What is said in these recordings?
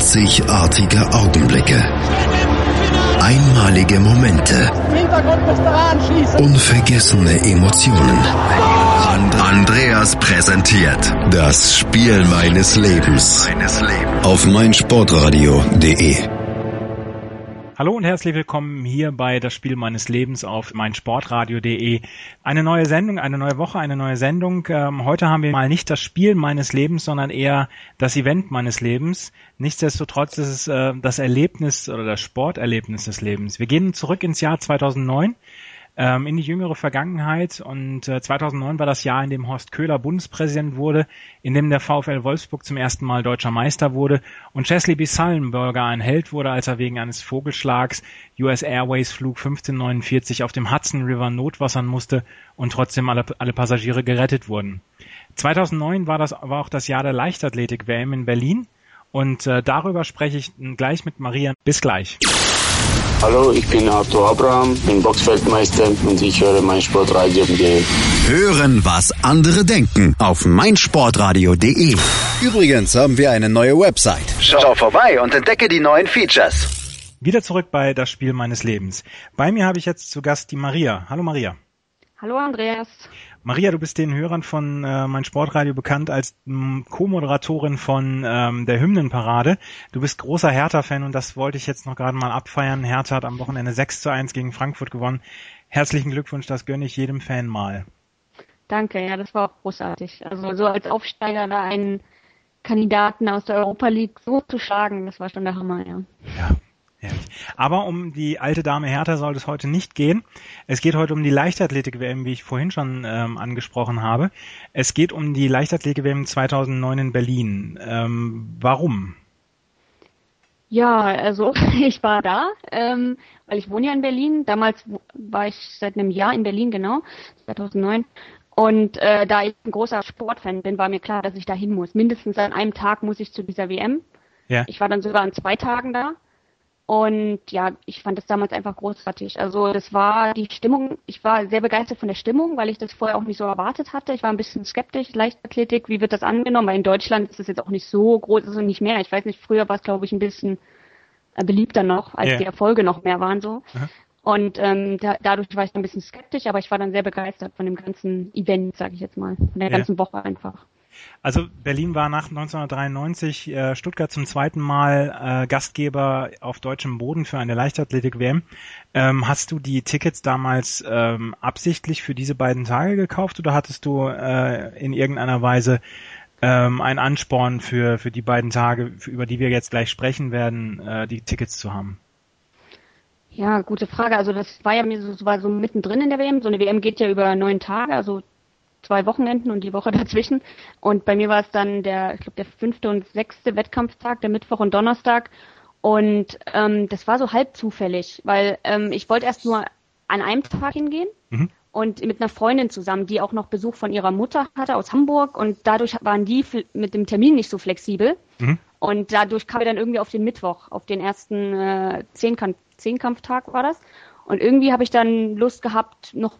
Einzigartige Augenblicke. Einmalige Momente. Unvergessene Emotionen. Andreas präsentiert das Spiel meines Lebens auf meinsportradio.de. Hallo und herzlich willkommen hier bei das Spiel meines Lebens auf meinsportradio.de. Eine neue Sendung, eine neue Woche, eine neue Sendung. Ähm, heute haben wir mal nicht das Spiel meines Lebens, sondern eher das Event meines Lebens. Nichtsdestotrotz ist es äh, das Erlebnis oder das Sporterlebnis des Lebens. Wir gehen zurück ins Jahr 2009 ähm, in die jüngere Vergangenheit. Und äh, 2009 war das Jahr, in dem Horst Köhler Bundespräsident wurde, in dem der VfL Wolfsburg zum ersten Mal deutscher Meister wurde und Chesley B. Sullenberger ein Held wurde, als er wegen eines Vogelschlags US Airways Flug 1549 auf dem Hudson River notwassern musste und trotzdem alle, alle Passagiere gerettet wurden. 2009 war das war auch das Jahr der Leichtathletik WM in Berlin und äh, darüber spreche ich gleich mit Maria. Bis gleich. Hallo, ich bin Arthur Abraham, bin Boxfeldmeister und ich höre mein Sportradio.de. Hören, was andere denken auf meinsportradio.de. Übrigens haben wir eine neue Website. Schau vorbei und entdecke die neuen Features. Wieder zurück bei das Spiel meines Lebens. Bei mir habe ich jetzt zu Gast die Maria. Hallo Maria. Hallo Andreas. Maria, du bist den Hörern von äh, mein Sportradio bekannt als hm, Co-Moderatorin von ähm, der Hymnenparade. Du bist großer Hertha-Fan und das wollte ich jetzt noch gerade mal abfeiern. Hertha hat am Wochenende 6 zu 1 gegen Frankfurt gewonnen. Herzlichen Glückwunsch, das gönne ich jedem Fan mal. Danke, ja, das war auch großartig. Also so als Aufsteiger da einen Kandidaten aus der Europa League so zu schlagen, das war schon der Hammer, ja. Ja, Herrlich. Aber um die alte Dame Hertha soll es heute nicht gehen. Es geht heute um die Leichtathletik-WM, wie ich vorhin schon ähm, angesprochen habe. Es geht um die Leichtathletik-WM 2009 in Berlin. Ähm, warum? Ja, also ich war da, ähm, weil ich wohne ja in Berlin. Damals war ich seit einem Jahr in Berlin, genau, 2009. Und äh, da ich ein großer Sportfan bin, war mir klar, dass ich da hin muss. Mindestens an einem Tag muss ich zu dieser WM. Ja. Ich war dann sogar an zwei Tagen da. Und ja, ich fand das damals einfach großartig. Also das war die Stimmung, ich war sehr begeistert von der Stimmung, weil ich das vorher auch nicht so erwartet hatte. Ich war ein bisschen skeptisch, Leichtathletik, wie wird das angenommen? Weil in Deutschland ist es jetzt auch nicht so groß, also nicht mehr. Ich weiß nicht, früher war es, glaube ich, ein bisschen äh, beliebter noch, als yeah. die Erfolge noch mehr waren so. Aha. Und ähm, da, dadurch war ich ein bisschen skeptisch, aber ich war dann sehr begeistert von dem ganzen Event, sage ich jetzt mal, von der yeah. ganzen Woche einfach. Also Berlin war nach 1993 äh, Stuttgart zum zweiten Mal äh, Gastgeber auf deutschem Boden für eine Leichtathletik-WM. Ähm, hast du die Tickets damals ähm, absichtlich für diese beiden Tage gekauft oder hattest du äh, in irgendeiner Weise ähm, einen Ansporn für, für die beiden Tage, für, über die wir jetzt gleich sprechen werden, äh, die Tickets zu haben? Ja, gute Frage. Also das war ja mir so, war so mittendrin in der WM. So eine WM geht ja über neun Tage, also zwei Wochenenden und die Woche dazwischen. Und bei mir war es dann der, ich glaube, der fünfte und sechste Wettkampftag, der Mittwoch und Donnerstag. Und ähm, das war so halb zufällig, weil ähm, ich wollte erst nur an einem Tag hingehen mhm. und mit einer Freundin zusammen, die auch noch Besuch von ihrer Mutter hatte aus Hamburg und dadurch waren die mit dem Termin nicht so flexibel. Mhm. Und dadurch kam wir dann irgendwie auf den Mittwoch, auf den ersten äh, Zehnkampf Zehnkampftag war das. Und irgendwie habe ich dann Lust gehabt, noch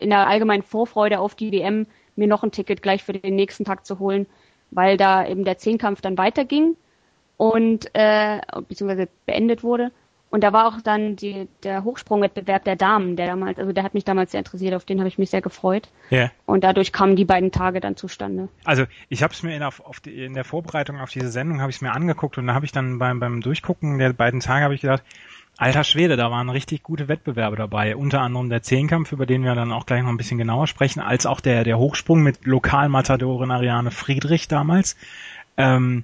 in der allgemeinen Vorfreude auf die WM mir noch ein Ticket gleich für den nächsten Tag zu holen, weil da eben der Zehnkampf dann weiterging und äh, beziehungsweise beendet wurde. Und da war auch dann die, der Hochsprungwettbewerb der Damen, der damals, also der hat mich damals sehr interessiert, auf den habe ich mich sehr gefreut. Ja. Und dadurch kamen die beiden Tage dann zustande. Also ich habe es mir in, auf die, in der Vorbereitung auf diese Sendung habe ich es mir angeguckt und da habe ich dann beim, beim Durchgucken der beiden Tage habe ich gedacht, Alter Schwede, da waren richtig gute Wettbewerbe dabei. Unter anderem der Zehnkampf, über den wir dann auch gleich noch ein bisschen genauer sprechen, als auch der, der Hochsprung mit Lokalmatadorin Ariane Friedrich damals. Ähm,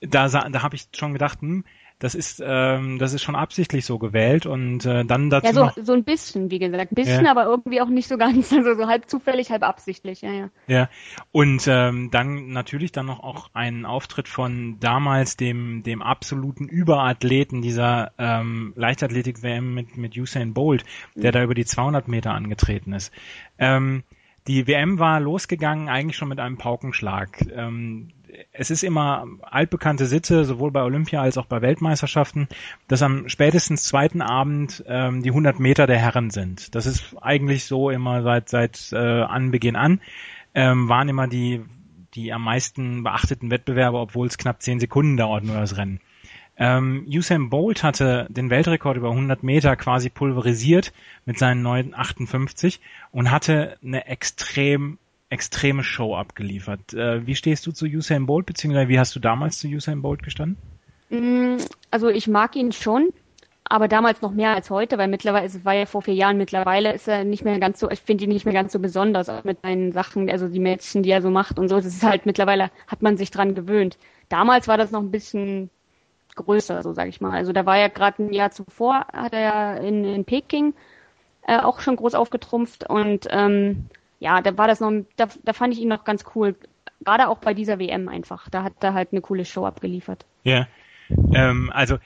da da habe ich schon gedacht, hm, das ist ähm, das ist schon absichtlich so gewählt und äh, dann dazu ja so noch, so ein bisschen wie gesagt ein bisschen ja. aber irgendwie auch nicht so ganz also so halb zufällig halb absichtlich ja ja ja und ähm, dann natürlich dann noch auch ein Auftritt von damals dem dem absoluten Überathleten dieser ähm, Leichtathletik WM mit mit Usain Bolt der mhm. da über die 200 Meter angetreten ist ähm, die WM war losgegangen eigentlich schon mit einem Paukenschlag. Ähm, es ist immer altbekannte Sitte, sowohl bei Olympia als auch bei Weltmeisterschaften, dass am spätestens zweiten Abend ähm, die 100 Meter der Herren sind. Das ist eigentlich so immer seit seit äh, Anbeginn an. Ähm, waren immer die die am meisten beachteten Wettbewerbe, obwohl es knapp zehn Sekunden dauert nur das Rennen. Ähm, Usain Bolt hatte den Weltrekord über 100 Meter quasi pulverisiert mit seinen 9,58 und hatte eine extrem extreme Show abgeliefert. Äh, wie stehst du zu Usain Bolt, beziehungsweise wie hast du damals zu Usain Bolt gestanden? Mm, also ich mag ihn schon, aber damals noch mehr als heute, weil mittlerweile, es war ja vor vier Jahren, mittlerweile ist er nicht mehr ganz so, ich finde ihn nicht mehr ganz so besonders, auch mit seinen Sachen, also die Mädchen, die er so macht und so. Das ist halt mittlerweile, hat man sich dran gewöhnt. Damals war das noch ein bisschen größer, so sage ich mal. Also da war ja gerade ein Jahr zuvor, hat er ja in, in Peking äh, auch schon groß aufgetrumpft und ähm, ja, da war das noch, da, da fand ich ihn noch ganz cool. Gerade auch bei dieser WM einfach. Da hat er halt eine coole Show abgeliefert. Ja. Ähm, also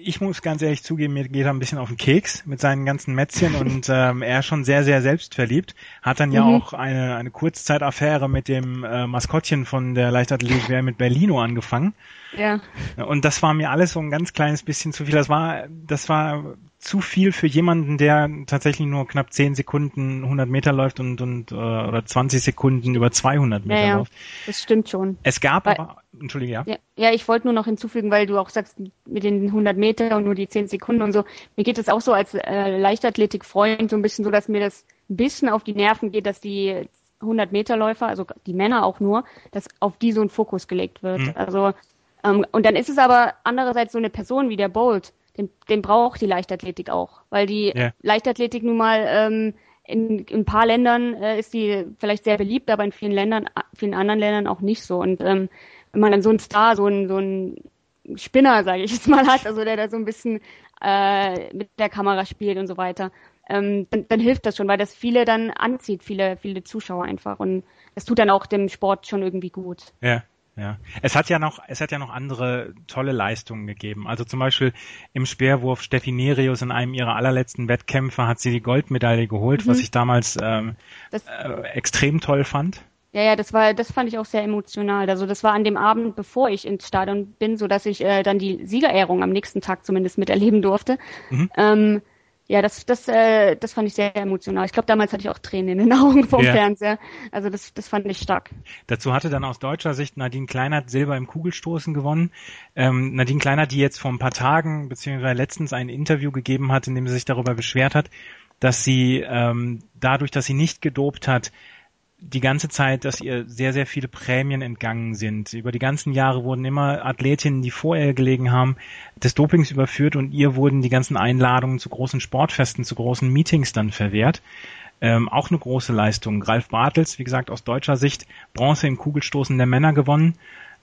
ich muss ganz ehrlich zugeben, mir geht er ein bisschen auf den Keks mit seinen ganzen Mätzchen und ähm, er ist schon sehr, sehr selbstverliebt. Hat dann ja mhm. auch eine, eine Kurzzeitaffäre mit dem äh, Maskottchen von der Leichtathletik mit Berlino angefangen. Ja. Und das war mir alles so ein ganz kleines bisschen zu viel. Das war, das war zu viel für jemanden, der tatsächlich nur knapp 10 Sekunden 100 Meter läuft und, und äh, oder 20 Sekunden über 200 Meter ja, ja. läuft. Das stimmt schon. Es gab weil, aber, entschuldige, ja. ja. Ja, ich wollte nur noch hinzufügen, weil du auch sagst, mit den 100 Meter und nur die 10 Sekunden und so. Mir geht es auch so als äh, Leichtathletik-Freund so ein bisschen so, dass mir das ein bisschen auf die Nerven geht, dass die 100 Meter Läufer, also die Männer auch nur, dass auf die so ein Fokus gelegt wird. Mhm. Also ähm, und dann ist es aber andererseits so eine Person wie der Bolt, den, den braucht die Leichtathletik auch, weil die ja. Leichtathletik nun mal ähm, in, in ein paar Ländern äh, ist die vielleicht sehr beliebt, aber in vielen Ländern, vielen anderen Ländern auch nicht so. Und ähm, wenn man dann so einen Star, so einen, so einen Spinner, sage ich jetzt mal, hat, also der da so ein bisschen äh, mit der Kamera spielt und so weiter, ähm, dann, dann hilft das schon, weil das viele dann anzieht, viele, viele Zuschauer einfach. Und das tut dann auch dem Sport schon irgendwie gut. Ja. Ja, es hat ja noch, es hat ja noch andere tolle Leistungen gegeben. Also zum Beispiel im Speerwurf Steffi Nerius in einem ihrer allerletzten Wettkämpfe hat sie die Goldmedaille geholt, mhm. was ich damals ähm, äh, extrem toll fand. Ja, ja, das war, das fand ich auch sehr emotional. Also das war an dem Abend, bevor ich ins Stadion bin, so dass ich äh, dann die Siegerehrung am nächsten Tag zumindest miterleben durfte. Mhm. Ähm, ja, das, das, äh, das fand ich sehr emotional. Ich glaube, damals hatte ich auch Tränen in den Augen vom ja. Fernseher. Also das, das fand ich stark. Dazu hatte dann aus deutscher Sicht Nadine Kleinert Silber im Kugelstoßen gewonnen. Ähm, Nadine Kleinert, die jetzt vor ein paar Tagen beziehungsweise letztens ein Interview gegeben hat, in dem sie sich darüber beschwert hat, dass sie ähm, dadurch, dass sie nicht gedopt hat, die ganze Zeit, dass ihr sehr, sehr viele Prämien entgangen sind. Über die ganzen Jahre wurden immer Athletinnen, die vor ihr gelegen haben, des Dopings überführt und ihr wurden die ganzen Einladungen zu großen Sportfesten, zu großen Meetings dann verwehrt. Ähm, auch eine große Leistung. Ralf Bartels, wie gesagt, aus deutscher Sicht Bronze im Kugelstoßen der Männer gewonnen.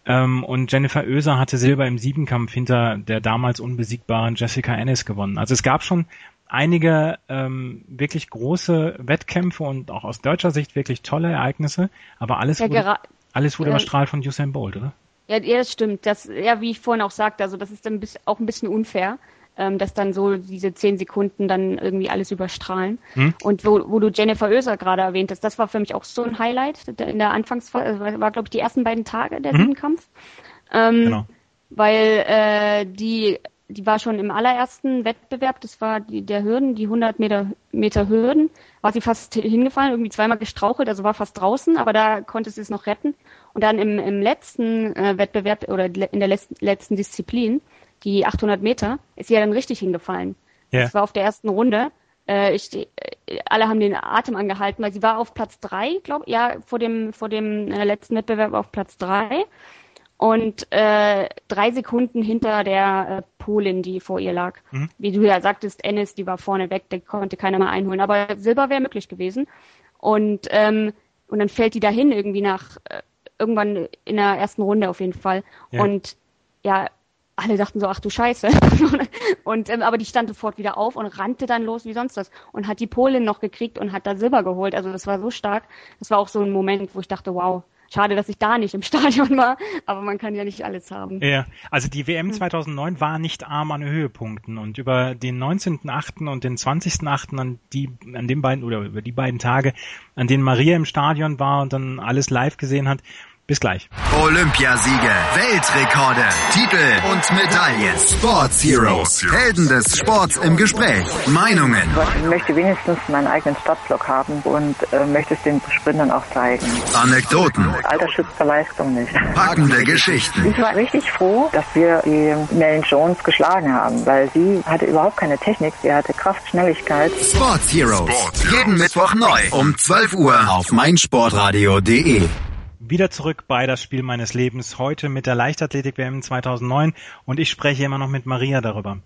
Ähm, und Jennifer Oeser hatte Silber im Siebenkampf hinter der damals unbesiegbaren Jessica Ennis gewonnen. Also es gab schon einige ähm, wirklich große Wettkämpfe und auch aus deutscher Sicht wirklich tolle Ereignisse, aber alles ja, wurde, alles wurde äh, überstrahlt von Usain Bolt, oder? Ja, ja, das stimmt. Das, ja, wie ich vorhin auch sagte, also das ist dann auch ein bisschen unfair, ähm, dass dann so diese zehn Sekunden dann irgendwie alles überstrahlen. Hm? Und wo, wo du Jennifer Oeser gerade erwähnt hast, das war für mich auch so ein Highlight in der Anfangsphase, also war, glaube ich, die ersten beiden Tage der hm? Siebenkampf. Ähm, genau. Weil äh, die die war schon im allerersten Wettbewerb, das war die, der Hürden, die 100 Meter, Meter Hürden, war sie fast hingefallen, irgendwie zweimal gestrauchelt, also war fast draußen, aber da konnte sie es noch retten. Und dann im, im letzten äh, Wettbewerb oder in der letzten, letzten Disziplin, die 800 Meter, ist sie ja dann richtig hingefallen. Ja. Das war auf der ersten Runde. Äh, ich, äh, alle haben den Atem angehalten, weil sie war auf Platz drei, glaube ja, vor dem, vor dem äh, letzten Wettbewerb auf Platz drei und äh, drei Sekunden hinter der äh, Polin, die vor ihr lag. Mhm. Wie du ja sagtest, Ennis, die war vorne weg, der konnte keiner mehr einholen. Aber Silber wäre möglich gewesen. Und ähm, und dann fällt die dahin irgendwie nach äh, irgendwann in der ersten Runde auf jeden Fall. Ja. Und ja, alle dachten so, ach du Scheiße. und ähm, aber die stand sofort wieder auf und rannte dann los wie sonst was und hat die Polin noch gekriegt und hat da Silber geholt. Also das war so stark. Das war auch so ein Moment, wo ich dachte, wow, Schade, dass ich da nicht im Stadion war, aber man kann ja nicht alles haben. Ja, also die WM 2009 war nicht arm an Höhepunkten und über den 19.8. und den 20.8. an die, an den beiden oder über die beiden Tage, an denen Maria im Stadion war und dann alles live gesehen hat, Bis gleich. Olympiasiege, Weltrekorde, Titel und Medaillen. Sports Heroes. Helden des Sports im Gespräch. Meinungen. Ich möchte wenigstens meinen eigenen Stadtblock haben und äh, möchte es den Sprintern auch zeigen. Anekdoten. Alter schützt Leistung nicht. Packende Geschichten. Ich war richtig froh, dass wir die Melanie Jones geschlagen haben, weil sie hatte überhaupt keine Technik, sie hatte Kraft, Schnelligkeit. Sports Heroes. Sport. Jeden Mittwoch neu um 12 Uhr auf meinsportradio.de. Wieder zurück bei das Spiel meines Lebens, heute mit der Leichtathletik-WM 2009 und ich spreche immer noch mit Maria darüber.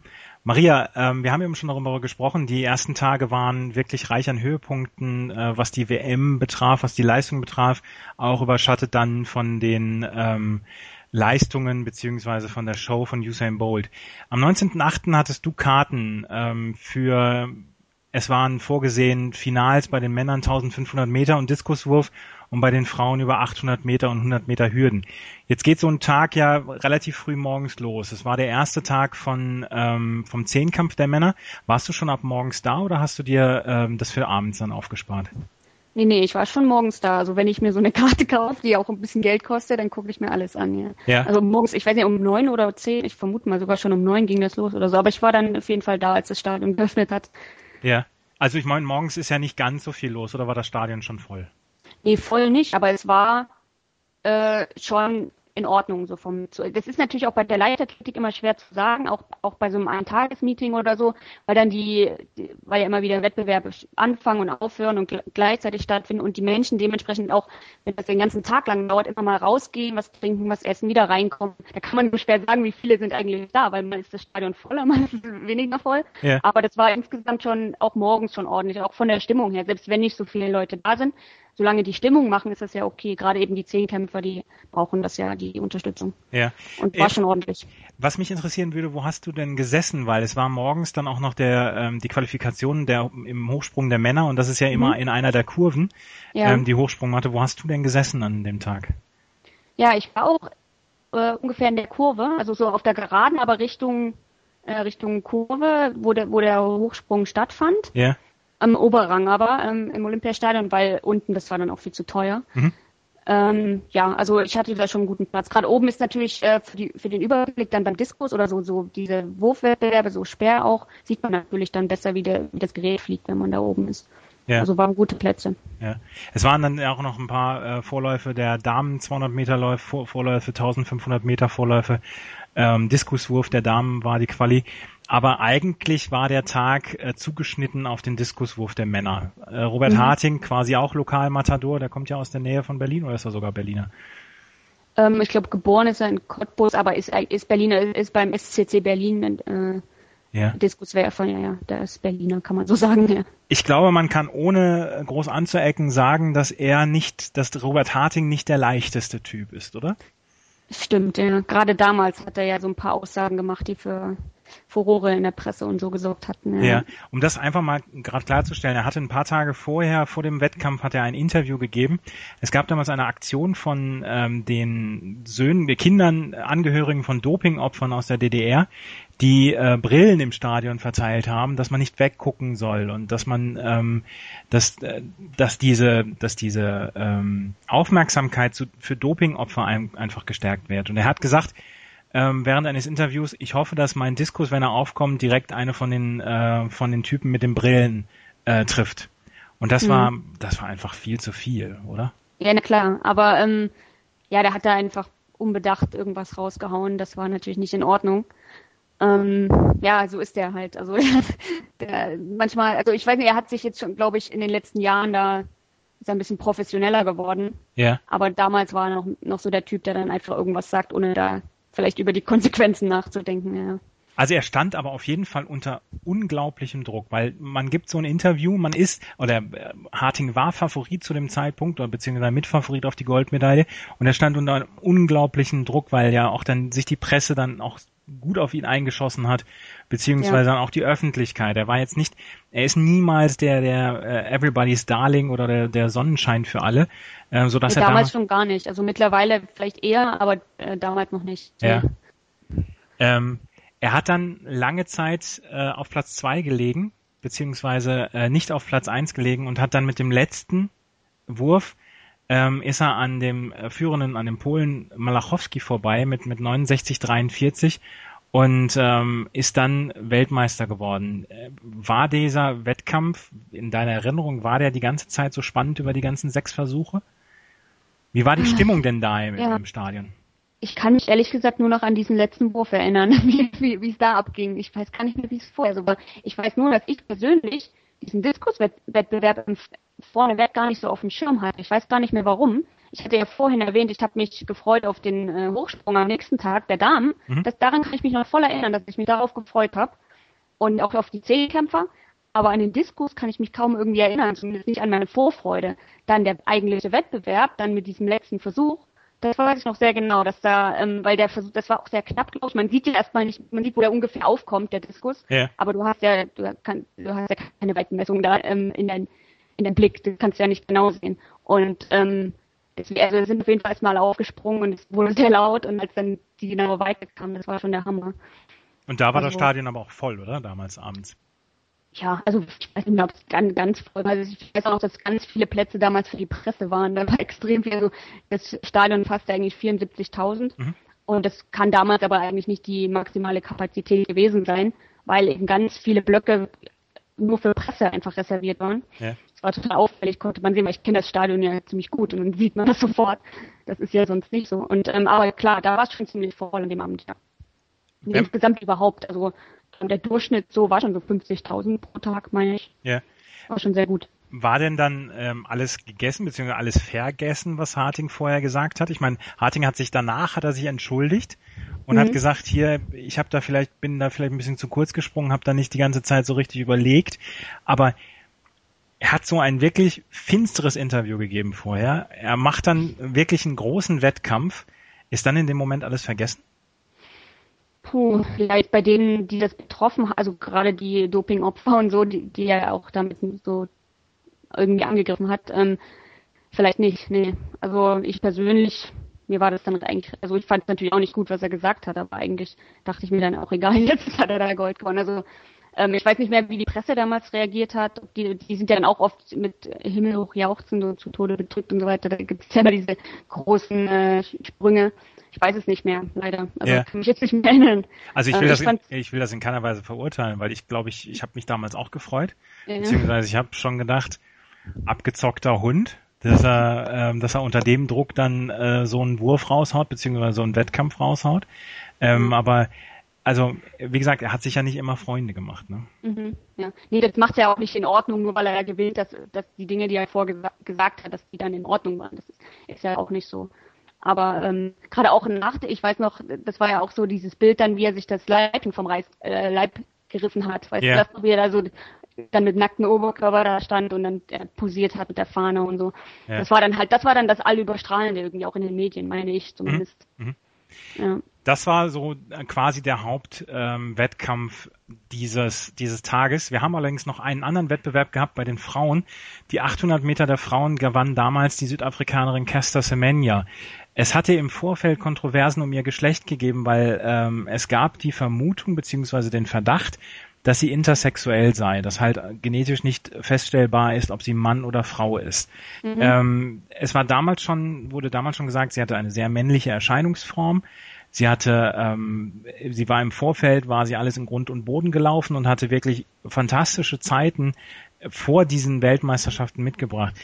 Maria, ähm, wir haben eben schon darüber gesprochen, die ersten Tage waren wirklich reich an Höhepunkten, äh, was die WM betraf, was die Leistung betraf, auch überschattet dann von den ähm, Leistungen beziehungsweise von der Show von Usain Bolt. Am 19.8. hattest du Karten ähm, für, es waren vorgesehen Finals bei den Männern 1500 Meter und Diskuswurf und bei den Frauen über 800 Meter und 100 Meter Hürden. Jetzt geht so ein Tag ja relativ früh morgens los. Es war der erste Tag von ähm, vom Zehnkampf der Männer. Warst du schon ab morgens da oder hast du dir ähm, das für abends dann aufgespart? Nee, nee, ich war schon morgens da. Also wenn ich mir so eine Karte kaufe, die auch ein bisschen Geld kostet, dann gucke ich mir alles an, ja. ja. Also morgens, ich weiß nicht, um neun oder zehn, ich vermute mal sogar schon um neun ging das los oder so, aber ich war dann auf jeden Fall da, als das Stadion geöffnet hat. Ja. Also ich meine, morgens ist ja nicht ganz so viel los, oder war das Stadion schon voll? Nee, voll nicht, aber es war äh, schon in Ordnung. So vom, das ist natürlich auch bei der Leichtathletik immer schwer zu sagen, auch, auch bei so einem Eintagesmeeting oder so, weil dann die, die, weil ja immer wieder Wettbewerbe anfangen und aufhören und gleichzeitig stattfinden und die Menschen dementsprechend auch, wenn das den ganzen Tag lang dauert, immer mal rausgehen, was trinken, was essen, wieder reinkommen. Da kann man nur schwer sagen, wie viele sind eigentlich da, weil man ist das Stadion voller, man ist weniger voll. Ja. Aber das war insgesamt schon auch morgens schon ordentlich, auch von der Stimmung her, selbst wenn nicht so viele Leute da sind solange die Stimmung machen, ist das ja okay. Gerade eben die Zehnkämpfer, die brauchen das ja, die Unterstützung. Ja. Und war äh, schon ordentlich. Was mich interessieren würde, wo hast du denn gesessen? Weil es war morgens dann auch noch der ähm, die Qualifikation der im Hochsprung der Männer und das ist ja immer mhm. in einer der Kurven, ja. ähm, die Hochsprungmatte. Wo hast du denn gesessen an dem Tag? Ja, ich war auch äh, ungefähr in der Kurve, also so auf der Geraden, aber Richtung äh, Richtung Kurve, wo der, wo der Hochsprung stattfand. Ja am Oberrang aber ähm, im Olympiastadion, weil unten das war dann auch viel zu teuer. Mhm. Ähm, ja, also ich hatte da schon einen guten Platz. Gerade oben ist natürlich äh, für, die, für den Überblick dann beim Diskus oder so, so diese Wurfwettbewerbe, so Speer auch, sieht man natürlich dann besser, wie, der, wie das Gerät fliegt, wenn man da oben ist. Ja. Also waren gute Plätze. Ja. Es waren dann auch noch ein paar äh, Vorläufe der Damen 200 Meter Läufe, Vor Vorläufe 1500 Meter Vorläufe. Ähm, Diskuswurf der Damen war die Quali. Aber eigentlich war der Tag äh, zugeschnitten auf den Diskuswurf der Männer. Äh, Robert mhm. Harting, quasi auch Lokalmatador, der kommt ja aus der Nähe von Berlin oder ist er sogar Berliner? Ähm, ich glaube, geboren ist er in Cottbus, aber ist, ist Berliner, ist beim SCC Berlin äh, ja. Diskuswerfer, ja, ja, der ist Berliner, kann man so sagen, ja. Ich glaube, man kann ohne groß anzuecken sagen, dass er nicht, dass Robert Harting nicht der leichteste Typ ist, oder? Stimmt, ja. Gerade damals hat er ja so ein paar Aussagen gemacht, die für Furore in der Presse und so gesorgt hatten. Ja, ja um das einfach mal gerade klarzustellen, er hatte ein paar Tage vorher, vor dem Wettkampf, hat er ein Interview gegeben. Es gab damals eine Aktion von ähm, den Söhnen, den Kindern, Angehörigen von Dopingopfern aus der DDR, die äh, Brillen im Stadion verteilt haben, dass man nicht weggucken soll und dass man, ähm, dass, äh, dass diese, dass diese ähm, Aufmerksamkeit zu, für Dopingopfer ein, einfach gestärkt wird. Und er hat gesagt, ähm, während eines Interviews, ich hoffe, dass mein Diskus, wenn er aufkommt, direkt eine von den äh, von den Typen mit den Brillen äh, trifft. Und das mhm. war das war einfach viel zu viel, oder? Ja, na klar. Aber ähm, ja, der hat da einfach unbedacht irgendwas rausgehauen. Das war natürlich nicht in Ordnung. Ähm, ja, so ist der halt. Also der, manchmal, also ich weiß nicht, er hat sich jetzt schon, glaube ich, in den letzten Jahren da ist er ein bisschen professioneller geworden. Ja. Aber damals war er noch, noch so der Typ, der dann einfach irgendwas sagt, ohne da vielleicht über die Konsequenzen nachzudenken, ja. Also er stand aber auf jeden Fall unter unglaublichem Druck, weil man gibt so ein Interview, man ist, oder äh, Harting war Favorit zu dem Zeitpunkt, oder beziehungsweise Mitfavorit auf die Goldmedaille, und er stand unter unglaublichem Druck, weil ja auch dann sich die Presse dann auch gut auf ihn eingeschossen hat, beziehungsweise ja. auch die Öffentlichkeit. Er war jetzt nicht, er ist niemals der, der äh, Everybody's Darling oder der, der Sonnenschein für alle, äh, so dass nee, er damals schon gar nicht. Also mittlerweile vielleicht eher, aber äh, damals noch nicht. Ja. Ähm, er hat dann lange Zeit äh, auf Platz zwei gelegen, beziehungsweise äh, nicht auf Platz eins gelegen und hat dann mit dem letzten Wurf ähm, ist er an dem äh, führenden, an dem Polen Malachowski vorbei mit, mit 69,43 und ähm, ist dann Weltmeister geworden. War dieser Wettkampf in deiner Erinnerung, war der die ganze Zeit so spannend über die ganzen sechs Versuche? Wie war die ah, Stimmung denn da im, ja. im Stadion? Ich kann mich ehrlich gesagt nur noch an diesen letzten Wurf erinnern, wie, wie, wie es da abging. Ich weiß gar nicht mehr, wie es vorher so war. Ich weiß nur, dass ich persönlich diesen Diskuswettbewerb vorneweg gar nicht so auf dem Schirm hatte. Ich weiß gar nicht mehr warum. Ich hatte ja vorhin erwähnt, ich habe mich gefreut auf den äh, Hochsprung am nächsten Tag der Damen. Mhm. Das, daran kann ich mich noch voll erinnern, dass ich mich darauf gefreut habe. Und auch auf die Zehnkämpfer. Aber an den Diskus kann ich mich kaum irgendwie erinnern, zumindest nicht an meine Vorfreude. Dann der eigentliche Wettbewerb, dann mit diesem letzten Versuch. Das weiß ich noch sehr genau, dass da, ähm, weil der Versuch, das war auch sehr knapp, glaube ich. Man sieht ja erstmal nicht, man sieht, wo der ungefähr aufkommt, der Diskus. Ja. Aber du hast ja, du, kann, du hast ja keine Weitenmessung da ähm, in dein, in dein Blick. Du kannst ja nicht genau sehen. Und ähm, deswegen, also wir sind auf jeden Fall erstmal aufgesprungen und es wurde sehr laut und als dann die genaue Weite kam, das war schon der Hammer. Und da war also, das Stadion aber auch voll, oder? Damals abends ja, also ich weiß nicht mehr, ob es ganz, ganz voll war. Also ich weiß auch dass ganz viele Plätze damals für die Presse waren. Da war extrem viel. Also das Stadion fasste eigentlich 74.000. Mhm. Und das kann damals aber eigentlich nicht die maximale Kapazität gewesen sein, weil eben ganz viele Blöcke nur für Presse einfach reserviert waren. Ja. Das war total auffällig, konnte man sehen, weil ich kenne das Stadion ja ziemlich gut und dann sieht man das sofort. Das ist ja sonst nicht so. Und ähm, aber klar, da war es schon ziemlich voll an dem Abend, ja. Insgesamt überhaupt. Also der Durchschnitt so war schon so 50.000 pro Tag, meine ich. Ja. War schon sehr gut. War denn dann ähm, alles gegessen bzw. alles vergessen, was Harting vorher gesagt hat? Ich meine, Harting hat sich danach hat er sich entschuldigt und mhm. hat gesagt, hier, ich habe da vielleicht bin da vielleicht ein bisschen zu kurz gesprungen, habe da nicht die ganze Zeit so richtig überlegt, aber er hat so ein wirklich finsteres Interview gegeben vorher. Er macht dann wirklich einen großen Wettkampf. Ist dann in dem Moment alles vergessen? Puh, vielleicht bei denen, die das betroffen haben, also gerade die Dopingopfer und so, die, die er auch damit so irgendwie angegriffen hat, ähm, vielleicht nicht, nee. Also ich persönlich, mir war das dann eigentlich, also ich fand es natürlich auch nicht gut, was er gesagt hat, aber eigentlich dachte ich mir dann auch egal, jetzt hat er da Gold gewonnen. Also ähm, ich weiß nicht mehr, wie die Presse damals reagiert hat. Die, die sind ja dann auch oft mit himmelhoch jauchzend und zu Tode bedrückt und so weiter. Da gibt es ja immer diese großen äh, Sprünge. Ich weiß es nicht mehr, leider. Also ja. kann mich jetzt nicht mehr erinnern. Also ich will, äh, das, in, ich will das in keiner Weise verurteilen, weil ich glaube, ich, ich habe mich damals auch gefreut. Ja. Beziehungsweise ich habe schon gedacht, abgezockter Hund, dass er, ähm, dass er unter dem Druck dann äh, so einen Wurf raushaut, beziehungsweise so einen Wettkampf raushaut. Ähm, mhm. Aber also, wie gesagt, er hat sich ja nicht immer Freunde gemacht, ne? Mhm, ja. Nee, das macht ja auch nicht in Ordnung, nur weil er ja gewillt, dass, dass die Dinge, die er vorgesagt hat, dass die dann in Ordnung waren. Das ist, ist ja auch nicht so. Aber ähm, gerade auch nach, ich weiß noch, das war ja auch so dieses Bild dann, wie er sich das Leibchen vom Reis, äh, Leib gerissen hat. Weißt yeah. du, das, wie er da so dann mit nacktem Oberkörper da stand und dann er posiert hat mit der Fahne und so. Ja. Das war dann halt, das war dann das Allüberstrahlende irgendwie auch in den Medien, meine ich zumindest. Mhm. Mhm. Ja. Das war so äh, quasi der Hauptwettkampf ähm, dieses, dieses Tages. Wir haben allerdings noch einen anderen Wettbewerb gehabt bei den Frauen. Die 800 Meter der Frauen gewann damals die Südafrikanerin Caster Semenya. Es hatte im Vorfeld Kontroversen um ihr Geschlecht gegeben, weil ähm, es gab die Vermutung beziehungsweise den Verdacht, dass sie intersexuell sei, dass halt genetisch nicht feststellbar ist, ob sie Mann oder Frau ist. Mhm. Ähm, es war damals schon, wurde damals schon gesagt, sie hatte eine sehr männliche Erscheinungsform. Sie hatte, ähm, sie war im Vorfeld, war sie alles in Grund und Boden gelaufen und hatte wirklich fantastische Zeiten vor diesen Weltmeisterschaften mitgebracht.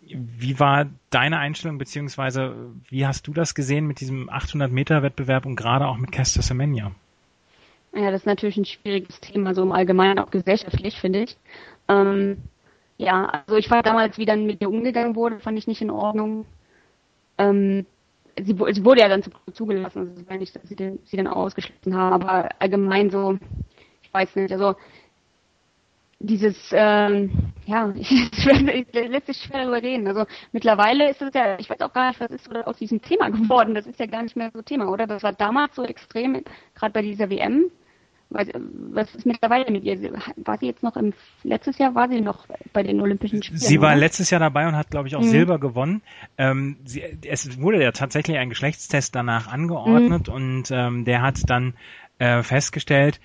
Wie war deine Einstellung, beziehungsweise wie hast du das gesehen mit diesem 800 Meter Wettbewerb und gerade auch mit Caster Semenya? Ja, das ist natürlich ein schwieriges Thema, so im Allgemeinen, auch gesellschaftlich, finde ich. Ähm, ja, also ich fand damals, wie dann mit ihr umgegangen wurde, fand ich nicht in Ordnung. Ähm, sie, sie, wurde ja dann zugelassen, also dass sie, sie dann ausgeschlossen haben, aber allgemein so, ich weiß nicht, also dieses, ähm, ja, lässt sich schwer darüber reden. Also mittlerweile ist es ja, ich weiß auch gar nicht, was ist aus diesem Thema geworden. Das ist ja gar nicht mehr so Thema, oder? Das war damals so extrem, gerade bei dieser WM. Was ist mittlerweile mit ihr? War sie jetzt noch im letztes Jahr war sie noch bei den Olympischen Spielen? Sie war oder? letztes Jahr dabei und hat, glaube ich, auch mhm. Silber gewonnen. Ähm, sie, es wurde ja tatsächlich ein Geschlechtstest danach angeordnet mhm. und ähm, der hat dann äh, festgestellt,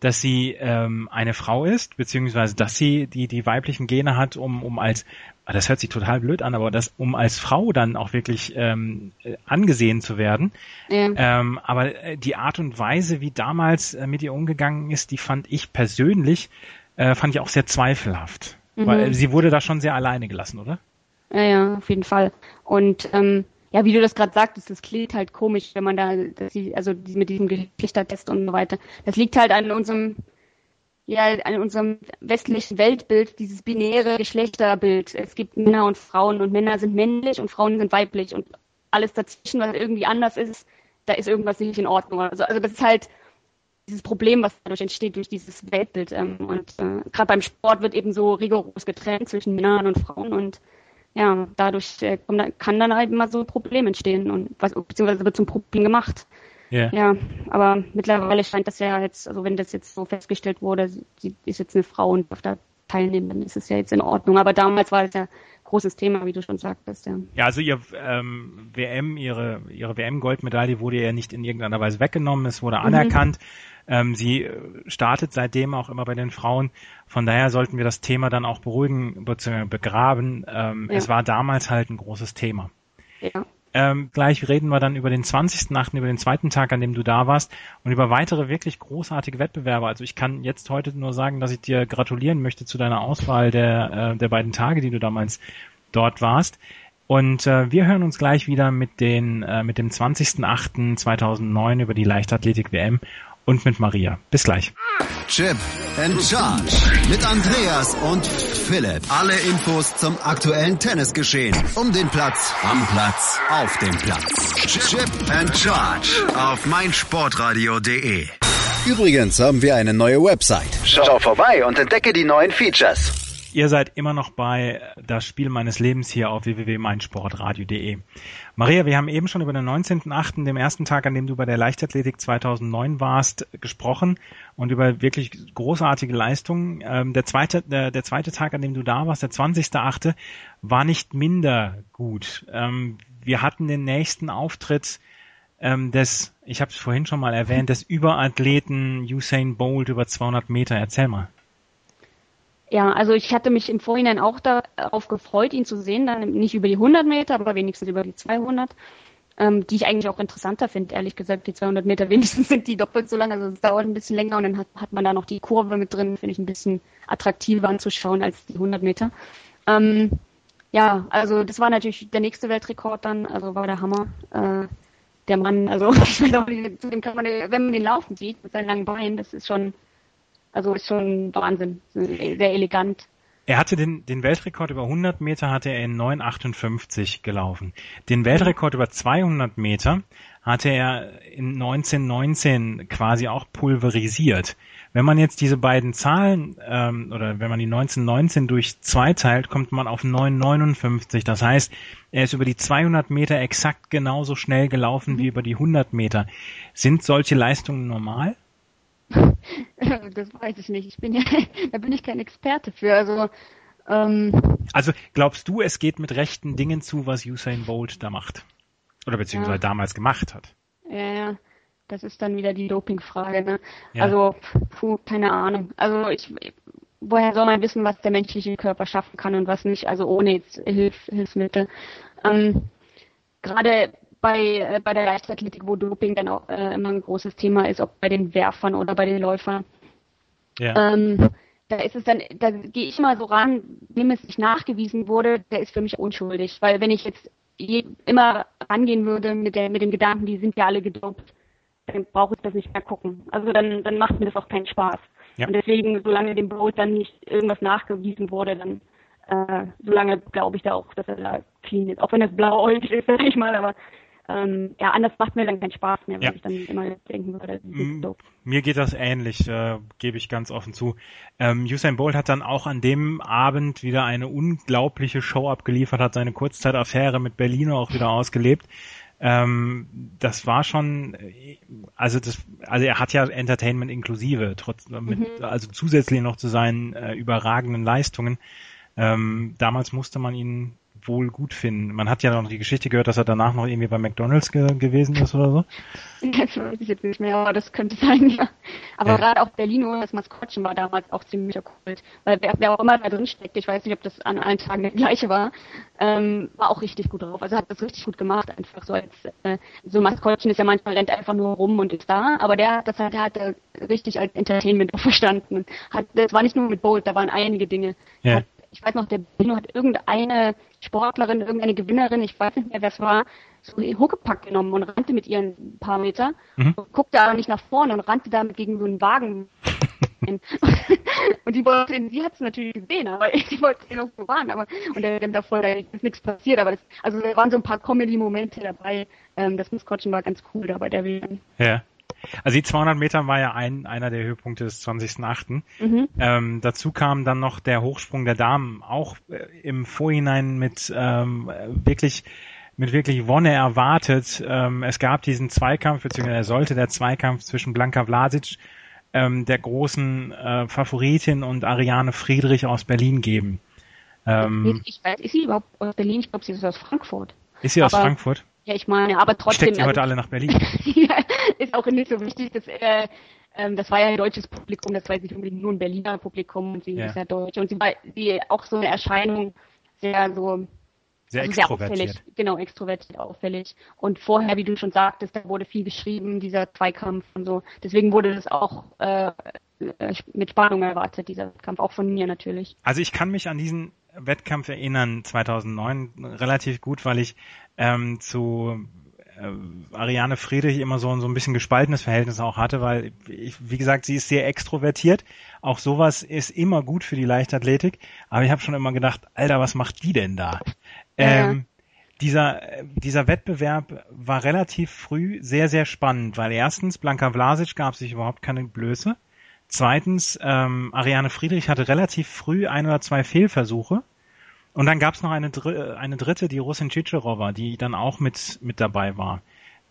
dass sie ähm, eine Frau ist, beziehungsweise dass sie die, die weiblichen Gene hat, um, um als, das hört sich total blöd an, aber das, um als Frau dann auch wirklich ähm, angesehen zu werden. Ja. Ähm, aber äh, die Art und Weise, wie damals äh, mit ihr umgegangen ist, die fand ich persönlich, äh, fand ich auch sehr zweifelhaft. Mhm. Weil sie wurde da schon sehr alleine gelassen, oder? Ja, ja, auf jeden Fall. Und ähm, ja, wie du das gerade sagtest, das klingt halt komisch, wenn man da, sie, also mit diesem Geschlechtertest und so weiter. Das liegt halt an unserem, ja, an unserem westlichen Weltbild, dieses binäre Geschlechterbild. Es gibt Männer und Frauen und Männer sind männlich und Frauen sind weiblich und alles dazwischen, was irgendwie anders ist, da ist irgendwas nicht in Ordnung. Also, also das ist halt dieses Problem, was dadurch entsteht, durch dieses Weltbild. Ähm, und äh, gerade beim Sport wird eben so rigoros getrennt zwischen Männern und Frauen und ja, dadurch äh, kann dann halt immer so ein Problem entstehen und was, beziehungsweise wird zum Problem gemacht. Yeah. Ja, aber mittlerweile scheint das ja jetzt, also wenn das jetzt so festgestellt wurde, sie ist jetzt eine Frau und darf da teilnehmen, dann ist es ja jetzt in Ordnung. Aber damals war das ja großes Thema, wie du schon sagtest, ja. Ja, also ihr ähm, WM, ihre ihre WM-Goldmedaille wurde ja nicht in irgendeiner Weise weggenommen, es wurde mhm. anerkannt. Ähm, sie äh, startet seitdem auch immer bei den Frauen. Von daher sollten wir das Thema dann auch beruhigen bzw. begraben. Ähm, ja. Es war damals halt ein großes Thema. Ja. Ähm, gleich reden wir dann über den 20.8., über den zweiten Tag, an dem du da warst und über weitere wirklich großartige Wettbewerbe. Also ich kann jetzt heute nur sagen, dass ich dir gratulieren möchte zu deiner Auswahl der, äh, der beiden Tage, die du damals dort warst. Und äh, wir hören uns gleich wieder mit, den, äh, mit dem 20.8.2009 über die Leichtathletik WM und mit Maria. Bis gleich. Chip and Charge mit Andreas und Philipp. Alle Infos zum aktuellen Tennisgeschehen. Um den Platz, am Platz, auf dem Platz. Chip and Charge auf meinsportradio.de. Übrigens haben wir eine neue Website. Schau vorbei und entdecke die neuen Features. Ihr seid immer noch bei das Spiel meines Lebens hier auf www.meinsportradio.de. Maria, wir haben eben schon über den 19.8., dem ersten Tag, an dem du bei der Leichtathletik 2009 warst, gesprochen und über wirklich großartige Leistungen. Ähm, der zweite, der, der zweite Tag, an dem du da warst, der 20.8., war nicht minder gut. Ähm, wir hatten den nächsten Auftritt ähm, des, ich habe es vorhin schon mal erwähnt, des Überathleten Usain Bolt über 200 Meter. Erzähl mal. Ja, also ich hatte mich im Vorhinein auch darauf gefreut, ihn zu sehen, dann nicht über die 100 Meter, aber wenigstens über die 200, ähm, die ich eigentlich auch interessanter finde, ehrlich gesagt. Die 200 Meter wenigstens sind die doppelt so lang, also es dauert ein bisschen länger und dann hat, hat man da noch die Kurve mit drin, finde ich ein bisschen attraktiver anzuschauen als die 100 Meter. Ähm, ja, also das war natürlich der nächste Weltrekord dann, also war der Hammer. Äh, der Mann, also zu dem kann man, wenn man den laufen sieht mit seinen langen Beinen, das ist schon also ist schon Wahnsinn, sehr elegant. Er hatte den, den Weltrekord über 100 Meter hatte er in 9,58 gelaufen. Den Weltrekord über 200 Meter hatte er in 1919 quasi auch pulverisiert. Wenn man jetzt diese beiden Zahlen ähm, oder wenn man die 1919 durch zwei teilt, kommt man auf 9,59. Das heißt, er ist über die 200 Meter exakt genauso schnell gelaufen wie über die 100 Meter. Sind solche Leistungen normal? das weiß ich nicht. Ich bin ja, da bin ich kein Experte für. Also, ähm, also glaubst du, es geht mit rechten Dingen zu, was Usain Bolt da macht? Oder beziehungsweise ja. damals gemacht hat? Ja, ja. Das ist dann wieder die Dopingfrage, ne? Ja. Also, puh, keine Ahnung. Also ich, woher soll man wissen, was der menschliche Körper schaffen kann und was nicht, also ohne jetzt Hilf, Hilfsmittel. Ähm, Gerade bei, äh, bei der Leichtathletik, wo Doping dann auch äh, immer ein großes Thema ist, ob bei den Werfern oder bei den Läufern. Ja. Ähm, da ist es dann, da gehe ich mal so ran, wem es nicht nachgewiesen wurde, der ist für mich unschuldig. Weil wenn ich jetzt je, immer rangehen würde mit, der, mit dem Gedanken, die sind ja alle gedopt, dann brauche ich das nicht mehr gucken. Also dann, dann macht mir das auch keinen Spaß. Ja. Und deswegen, solange dem Boot dann nicht irgendwas nachgewiesen wurde, dann äh, solange glaube ich da auch, dass er da clean ist. Auch wenn das blauäugig ist, sag ich mal, aber ähm, ja, anders macht mir dann keinen Spaß mehr, ja. ich dann immer denken würde, das ist doof. Mir geht das ähnlich, äh, gebe ich ganz offen zu. Ähm, Usain Bolt hat dann auch an dem Abend wieder eine unglaubliche Show abgeliefert, hat seine Kurzzeitaffäre mit Berlino auch wieder ausgelebt. Ähm, das war schon, also das, also er hat ja Entertainment inklusive, trotz, mit, mhm. also zusätzlich noch zu seinen äh, überragenden Leistungen. Ähm, damals musste man ihn wohl gut finden. Man hat ja noch die Geschichte gehört, dass er danach noch irgendwie bei McDonalds ge gewesen ist oder so. Das weiß ich jetzt nicht mehr, aber das könnte sein, ja. Aber ja. gerade auch Berlino, das Maskottchen war damals auch ziemlich Kult. Weil wer, wer, auch immer da drin steckt, ich weiß nicht, ob das an allen Tagen der gleiche war, ähm, war auch richtig gut drauf. Also hat das richtig gut gemacht, einfach so als äh, so Maskottchen ist ja manchmal rennt einfach nur rum und ist da, aber der hat das halt, der hat richtig als Entertainment verstanden. Hat, das war nicht nur mit Bolt, da waren einige Dinge. Ja. Hat, ich weiß noch, der Berlino hat irgendeine Sportlerin, irgendeine Gewinnerin, ich weiß nicht mehr, wer es war, so Huckepack genommen und rannte mit ihr ein paar Meter, mhm. guckte aber nicht nach vorne und rannte damit gegen so einen Wagen. und die wollte, sie hat es natürlich gesehen, aber die wollte sie noch bewahren, aber und der, dem davor da ist nichts passiert, aber das, also da waren so ein paar Comedy-Momente dabei. Ähm, das Maskottchen war ganz cool da bei der WM. Ja. Also die 200 Meter war ja ein, einer der Höhepunkte des 20.8. Mhm. Ähm, dazu kam dann noch der Hochsprung der Damen, auch äh, im Vorhinein mit ähm, wirklich mit wirklich Wonne erwartet. Ähm, es gab diesen Zweikampf, beziehungsweise sollte der Zweikampf zwischen Blanka Vlasic, ähm, der großen äh, Favoritin, und Ariane Friedrich aus Berlin geben. Ähm, ich weiß, ist sie überhaupt aus Berlin? Ich glaube, sie ist aus Frankfurt. Ist sie aus Frankfurt? Ja, ich meine, aber trotzdem. Steckt ihr heute also, alle nach Berlin? ist auch nicht so wichtig. Dass, äh, ähm, das war ja ein deutsches Publikum, das war jetzt nicht unbedingt nur ein Berliner Publikum und sie ja. ist ja deutsch. Und sie war sie auch so eine Erscheinung, sehr so sehr also extrovertiert. Sehr auffällig, genau, extrovertiert, auffällig. Und vorher, wie du schon sagtest, da wurde viel geschrieben, dieser Zweikampf und so. Deswegen wurde das auch äh, äh mit Spannung erwartet, dieser Kampf, auch von mir natürlich. Also ich kann mich an diesen Wettkampf erinnern, 2009, relativ gut, weil ich ähm, zu äh, Ariane Friedrich immer so, so ein bisschen gespaltenes Verhältnis auch hatte, weil ich, wie gesagt, sie ist sehr extrovertiert. Auch sowas ist immer gut für die Leichtathletik. Aber ich habe schon immer gedacht, Alter, was macht die denn da? Ja. Ähm, dieser, dieser Wettbewerb war relativ früh sehr, sehr spannend, weil erstens, Blanka Vlasic gab sich überhaupt keine Blöße. Zweitens, ähm, Ariane Friedrich hatte relativ früh ein oder zwei Fehlversuche. Und dann gab es noch eine, eine dritte, die Russin Chicherova, die dann auch mit, mit dabei war.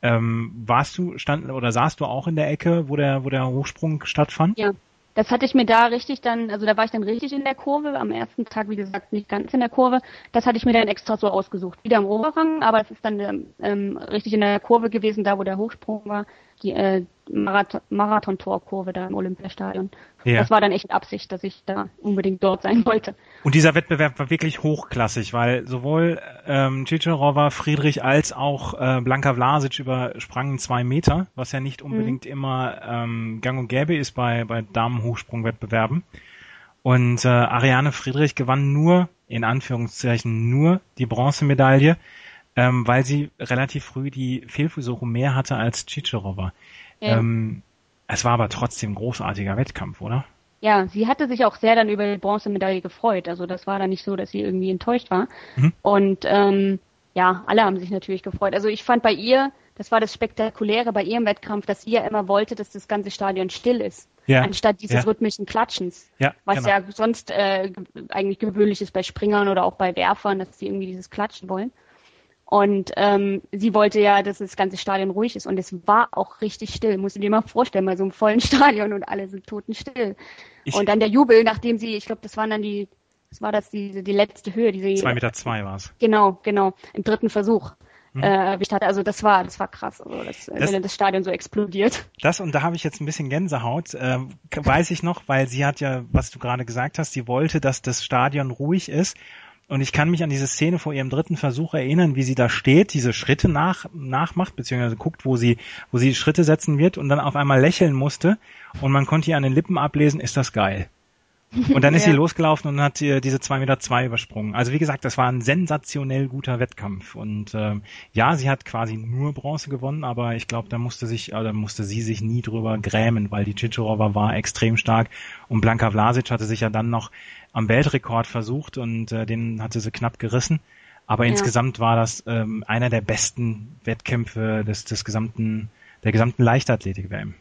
Ähm, warst du, stand oder saßt du auch in der Ecke, wo der, wo der Hochsprung stattfand? Ja, das hatte ich mir da richtig dann, also da war ich dann richtig in der Kurve, am ersten Tag, wie gesagt, nicht ganz in der Kurve. Das hatte ich mir dann extra so ausgesucht. Wieder im Oberrang, aber es ist dann ähm, richtig in der Kurve gewesen, da wo der Hochsprung war die äh, Marathon, Marathon-Torkurve da im Olympiastadion. Ja. Das war dann echt Absicht, dass ich da unbedingt dort sein wollte. Und dieser Wettbewerb war wirklich hochklassig, weil sowohl ähm, Cicerova, Friedrich als auch äh, Blanka Vlasic übersprangen zwei Meter, was ja nicht unbedingt mhm. immer ähm, gang und gäbe ist bei, bei Damenhochsprungwettbewerben. Und äh, Ariane Friedrich gewann nur, in Anführungszeichen, nur die Bronzemedaille ähm, weil sie relativ früh die Fehlversuche mehr hatte als Chicherova. Ja. Ähm, es war aber trotzdem ein großartiger Wettkampf, oder? Ja, sie hatte sich auch sehr dann über die Bronzemedaille gefreut. Also das war dann nicht so, dass sie irgendwie enttäuscht war. Mhm. Und ähm, ja, alle haben sich natürlich gefreut. Also ich fand bei ihr, das war das Spektakuläre bei ihrem Wettkampf, dass sie ja immer wollte, dass das ganze Stadion still ist. Ja. Anstatt dieses ja. rhythmischen Klatschens. Ja, was genau. ja sonst äh, eigentlich gewöhnlich ist bei Springern oder auch bei Werfern, dass sie irgendwie dieses Klatschen wollen. Und ähm, sie wollte ja, dass das ganze Stadion ruhig ist. Und es war auch richtig still. Musst du dir mal vorstellen, bei so einem vollen Stadion und alle sind totenstill. Ich und dann der Jubel, nachdem sie, ich glaube, das waren dann die, was war das, die, die letzte Höhe, diese. Zwei Meter zwei war es. Genau, genau. Im dritten Versuch. Hm. Äh, erwischt hatte. Also das war, das war krass, also das, das, wenn das Stadion so explodiert. Das und da habe ich jetzt ein bisschen Gänsehaut, äh, weiß ich noch, weil sie hat ja, was du gerade gesagt hast, sie wollte, dass das Stadion ruhig ist und ich kann mich an diese Szene vor ihrem dritten Versuch erinnern, wie sie da steht, diese Schritte nach, nachmacht, beziehungsweise guckt, wo sie, wo sie Schritte setzen wird und dann auf einmal lächeln musste und man konnte ihr an den Lippen ablesen, ist das geil. Und dann ist ja. sie losgelaufen und hat diese zwei Meter zwei übersprungen. Also wie gesagt, das war ein sensationell guter Wettkampf. Und ähm, ja, sie hat quasi nur Bronze gewonnen, aber ich glaube, da musste sich, oder musste sie sich nie drüber grämen, weil die Chichorova war extrem stark und Blanka Vlasic hatte sich ja dann noch am Weltrekord versucht und äh, den hatte sie knapp gerissen. Aber ja. insgesamt war das ähm, einer der besten Wettkämpfe des, des gesamten, der gesamten Leichtathletik-WM.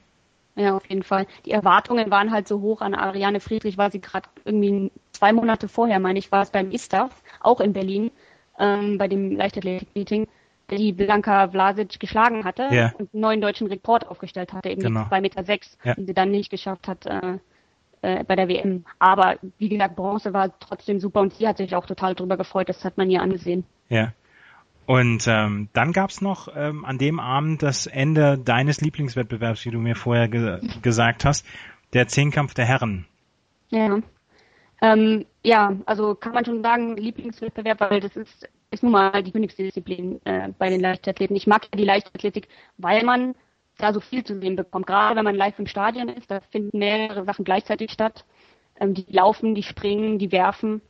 Ja, auf jeden Fall. Die Erwartungen waren halt so hoch an Ariane Friedrich, war sie gerade irgendwie zwei Monate vorher, meine ich, war es beim ISTAF, auch in Berlin, ähm, bei dem Leichtathletik-Meeting, die Blanka Vlasic geschlagen hatte ja. und einen neuen deutschen Rekord aufgestellt hatte, eben genau. 2,6 Meter, sechs, ja. den sie dann nicht geschafft hat, äh, äh, bei der WM. Aber wie gesagt, Bronze war trotzdem super und sie hat sich auch total drüber gefreut. Das hat man ihr angesehen. Ja. Und ähm, dann gab's noch ähm, an dem Abend das Ende deines Lieblingswettbewerbs, wie du mir vorher ge gesagt hast, der Zehnkampf der Herren. Ja. Ähm, ja, also kann man schon sagen, Lieblingswettbewerb, weil das ist, ist nun mal die Königsdisziplin äh, bei den Leichtathleten. Ich mag ja die Leichtathletik, weil man da so viel zu sehen bekommt. Gerade wenn man live im Stadion ist, da finden mehrere Sachen gleichzeitig statt. Ähm, die laufen, die springen, die werfen.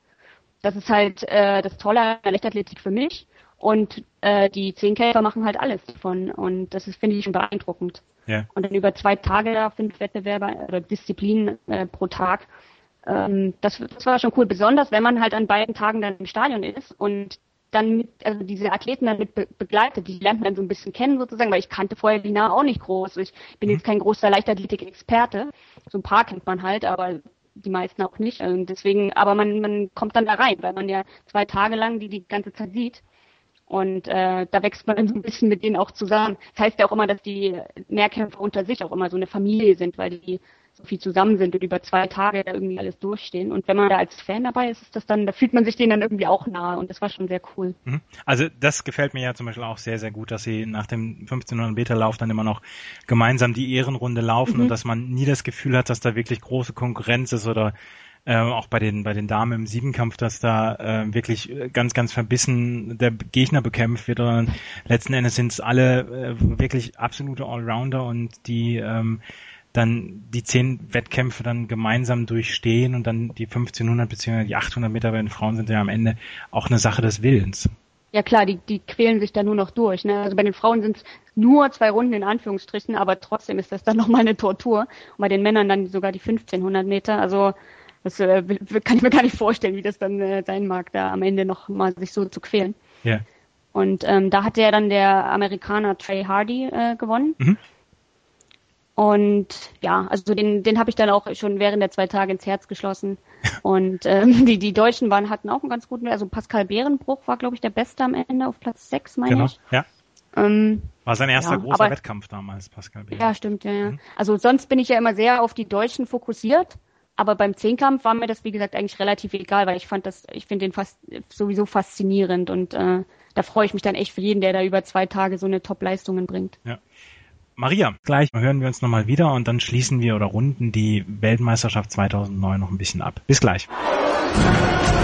Das ist halt äh, das Tolle an der Leichtathletik für mich. Und äh, die Zehnkämpfer machen halt alles davon. Und das ist, finde ich, schon beeindruckend. Ja. Und dann über zwei Tage da fünf Wettbewerbe oder Disziplinen äh, pro Tag. Ähm, das, das war schon cool. Besonders wenn man halt an beiden Tagen dann im Stadion ist und dann mit, also diese Athleten dann mit be begleitet, die lernt man dann so ein bisschen kennen sozusagen, weil ich kannte vorher die Nahe auch nicht groß. Ich bin mhm. jetzt kein großer Leichtathletik-Experte. So ein paar kennt man halt, aber die meisten auch nicht. Und also deswegen, aber man, man kommt dann da rein, weil man ja zwei Tage lang die die ganze Zeit sieht. Und äh, da wächst man so ein bisschen mit denen auch zusammen. Das heißt ja auch immer, dass die Mehrkämpfer unter sich auch immer so eine Familie sind, weil die so viel zusammen sind und über zwei Tage da irgendwie alles durchstehen. Und wenn man da als Fan dabei ist, ist das dann, da fühlt man sich denen dann irgendwie auch nahe und das war schon sehr cool. Mhm. Also das gefällt mir ja zum Beispiel auch sehr, sehr gut, dass sie nach dem 1500 Meter Lauf dann immer noch gemeinsam die Ehrenrunde laufen mhm. und dass man nie das Gefühl hat, dass da wirklich große Konkurrenz ist oder äh, auch bei den bei den Damen im Siebenkampf, dass da äh, wirklich ganz ganz verbissen der Gegner bekämpft wird. Und letzten Endes sind es alle äh, wirklich absolute Allrounder und die ähm, dann die zehn Wettkämpfe dann gemeinsam durchstehen und dann die 1500 bzw. die 800 Meter bei den Frauen sind ja am Ende auch eine Sache des Willens. Ja klar, die, die quälen sich da nur noch durch. Ne? Also bei den Frauen sind es nur zwei Runden in Anführungsstrichen, aber trotzdem ist das dann nochmal eine Tortur. Und bei den Männern dann sogar die 1500 Meter. Also das äh, kann ich mir gar nicht vorstellen, wie das dann äh, sein mag, da am Ende noch mal sich so zu quälen. Ja. Und ähm, da hat ja dann der Amerikaner Trey Hardy äh, gewonnen. Mhm. Und ja, also den, den habe ich dann auch schon während der zwei Tage ins Herz geschlossen. Und ähm, die, die Deutschen waren, hatten auch einen ganz guten, also Pascal Bärenbruch war, glaube ich, der Beste am Ende auf Platz 6, meine genau. ich. Ja. Ähm, war sein erster ja, großer aber, Wettkampf damals, Pascal Bärenbruch. Ja, stimmt, ja, ja. Mhm. Also sonst bin ich ja immer sehr auf die Deutschen fokussiert. Aber beim Zehnkampf war mir das, wie gesagt, eigentlich relativ egal, weil ich fand das, ich finde den fast sowieso faszinierend und äh, da freue ich mich dann echt für jeden, der da über zwei Tage so eine Top-Leistungen bringt. Ja. Maria, gleich hören wir uns nochmal wieder und dann schließen wir oder runden die Weltmeisterschaft 2009 noch ein bisschen ab. Bis gleich.